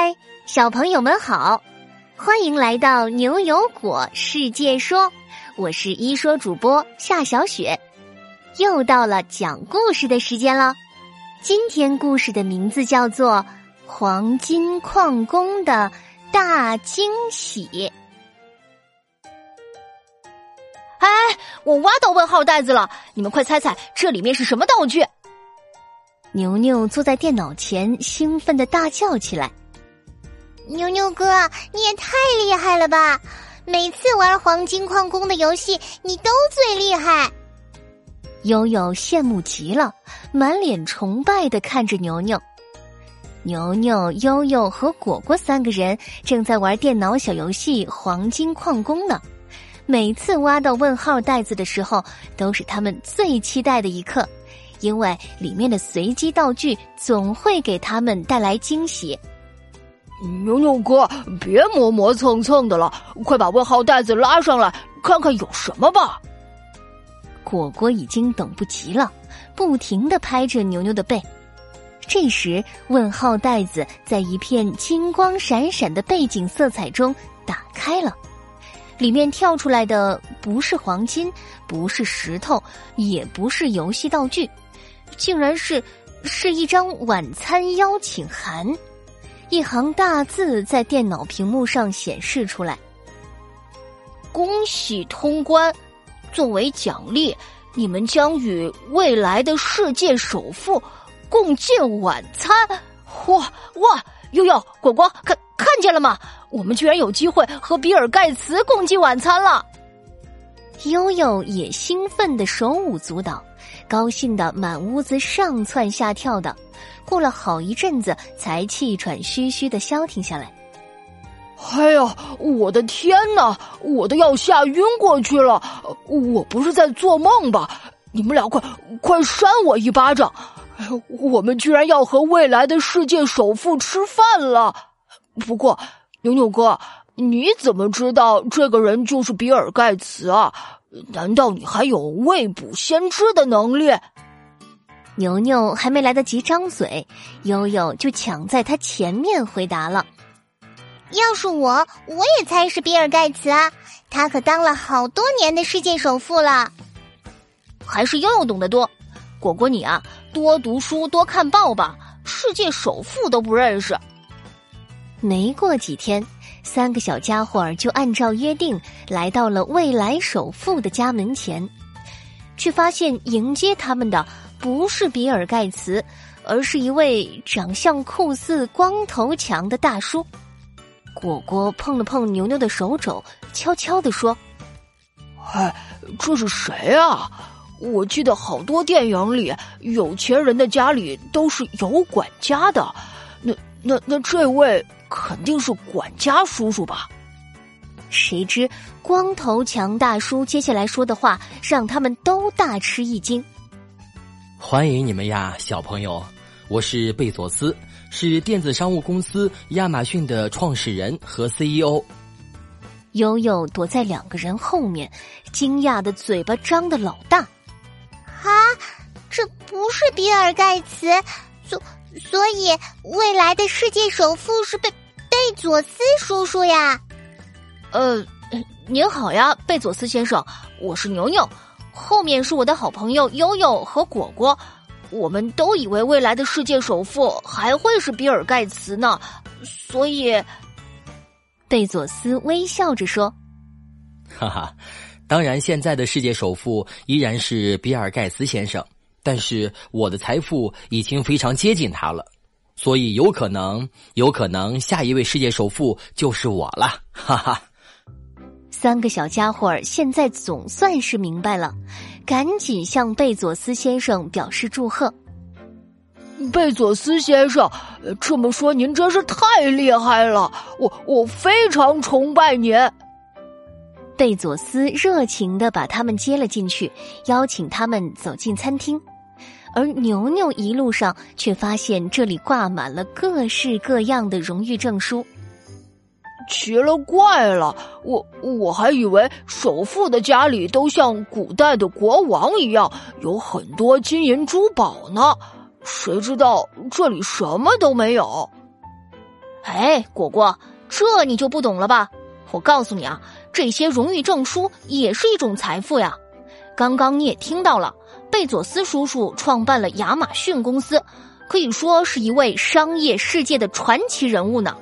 嗨，小朋友们好，欢迎来到牛油果世界说，我是一说主播夏小雪，又到了讲故事的时间了。今天故事的名字叫做《黄金矿工的大惊喜》。哎，我挖到问号袋子了，你们快猜猜这里面是什么道具？牛牛坐在电脑前，兴奋的大叫起来：“牛牛哥，你也太厉害了吧！每次玩黄金矿工的游戏，你都最厉害。”悠悠羡慕极了，满脸崇拜的看着牛牛。牛牛、悠悠和果果三个人正在玩电脑小游戏《黄金矿工》呢。每次挖到问号袋子的时候，都是他们最期待的一刻。因为里面的随机道具总会给他们带来惊喜。牛牛哥，别磨磨蹭蹭的了，快把问号袋子拉上来，看看有什么吧。果果已经等不及了，不停的拍着牛牛的背。这时，问号袋子在一片金光闪闪的背景色彩中打开了，里面跳出来的不是黄金，不是石头，也不是游戏道具。竟然是是一张晚餐邀请函，一行大字在电脑屏幕上显示出来：“恭喜通关，作为奖励，你们将与未来的世界首富共进晚餐。”哇哇！悠悠、果果，看看见了吗？我们居然有机会和比尔盖茨共进晚餐了！悠悠也兴奋的手舞足蹈。高兴的满屋子上蹿下跳的，过了好一阵子，才气喘吁吁的消停下来。哎呀，我的天哪，我都要吓晕过去了！我不是在做梦吧？你们俩快快扇我一巴掌！我们居然要和未来的世界首富吃饭了！不过，牛牛哥，你怎么知道这个人就是比尔盖茨啊？难道你还有未卜先知的能力？牛牛还没来得及张嘴，悠悠就抢在他前面回答了：“要是我，我也猜是比尔盖茨啊！他可当了好多年的世界首富了。还是悠悠懂得多。果果你啊，多读书，多看报吧。世界首富都不认识。”没过几天。三个小家伙儿就按照约定来到了未来首富的家门前，却发现迎接他们的不是比尔盖茨，而是一位长相酷似光头强的大叔。果果碰了碰牛牛的手肘，悄悄地说：“哎，这是谁啊？我记得好多电影里有钱人的家里都是有管家的，那那那这位。”肯定是管家叔叔吧？谁知光头强大叔接下来说的话让他们都大吃一惊。欢迎你们呀，小朋友！我是贝佐斯，是电子商务公司亚马逊的创始人和 CEO。悠悠躲在两个人后面，惊讶的嘴巴张的老大。啊，这不是比尔盖茨，所所以未来的世界首富是贝。贝佐斯叔叔呀，呃，您好呀，贝佐斯先生，我是牛牛，后面是我的好朋友悠悠和果果，我们都以为未来的世界首富还会是比尔盖茨呢，所以，贝佐斯微笑着说：“哈哈，当然，现在的世界首富依然是比尔盖茨先生，但是我的财富已经非常接近他了。”所以有可能，有可能下一位世界首富就是我了，哈哈！三个小家伙现在总算是明白了，赶紧向贝佐斯先生表示祝贺。贝佐斯先生，这么说您真是太厉害了，我我非常崇拜您。贝佐斯热情的把他们接了进去，邀请他们走进餐厅。而牛牛一路上却发现这里挂满了各式各样的荣誉证书，奇了怪了！我我还以为首富的家里都像古代的国王一样，有很多金银珠宝呢，谁知道这里什么都没有。哎，果果，这你就不懂了吧？我告诉你啊，这些荣誉证书也是一种财富呀。刚刚你也听到了，贝佐斯叔叔创办了亚马逊公司，可以说是一位商业世界的传奇人物呢。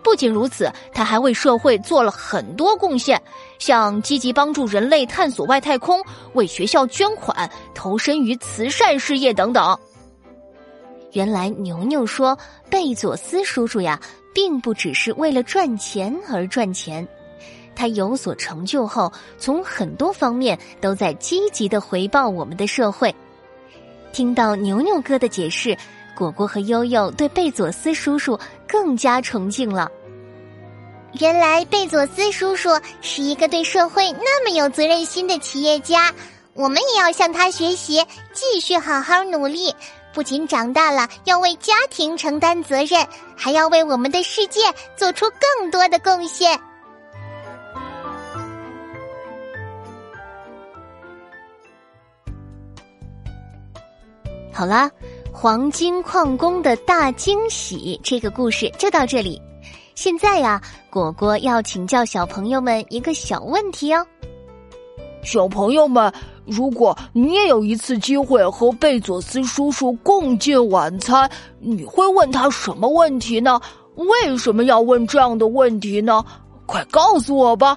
不仅如此，他还为社会做了很多贡献，像积极帮助人类探索外太空、为学校捐款、投身于慈善事业等等。原来牛牛说，贝佐斯叔叔呀，并不只是为了赚钱而赚钱，他有所成就后，从很多方面都在积极的回报我们的社会。听到牛牛哥的解释，果果和悠悠对贝佐斯叔叔更加崇敬了。原来贝佐斯叔叔是一个对社会那么有责任心的企业家，我们也要向他学习，继续好好努力。不仅长大了要为家庭承担责任，还要为我们的世界做出更多的贡献。好啦，黄金矿工的大惊喜这个故事就到这里。现在呀，果果要请教小朋友们一个小问题哦。小朋友们，如果你也有一次机会和贝佐斯叔叔共进晚餐，你会问他什么问题呢？为什么要问这样的问题呢？快告诉我吧！